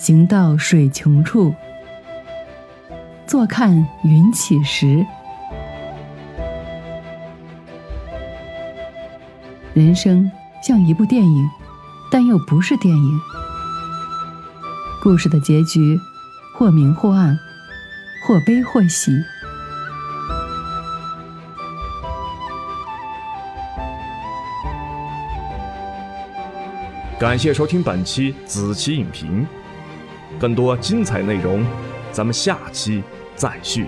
行到水穷处，坐看云起时。人生像一部电影，但又不是电影。故事的结局，或明或暗，或悲或喜。感谢收听本期子期影评，更多精彩内容咱们下期再续。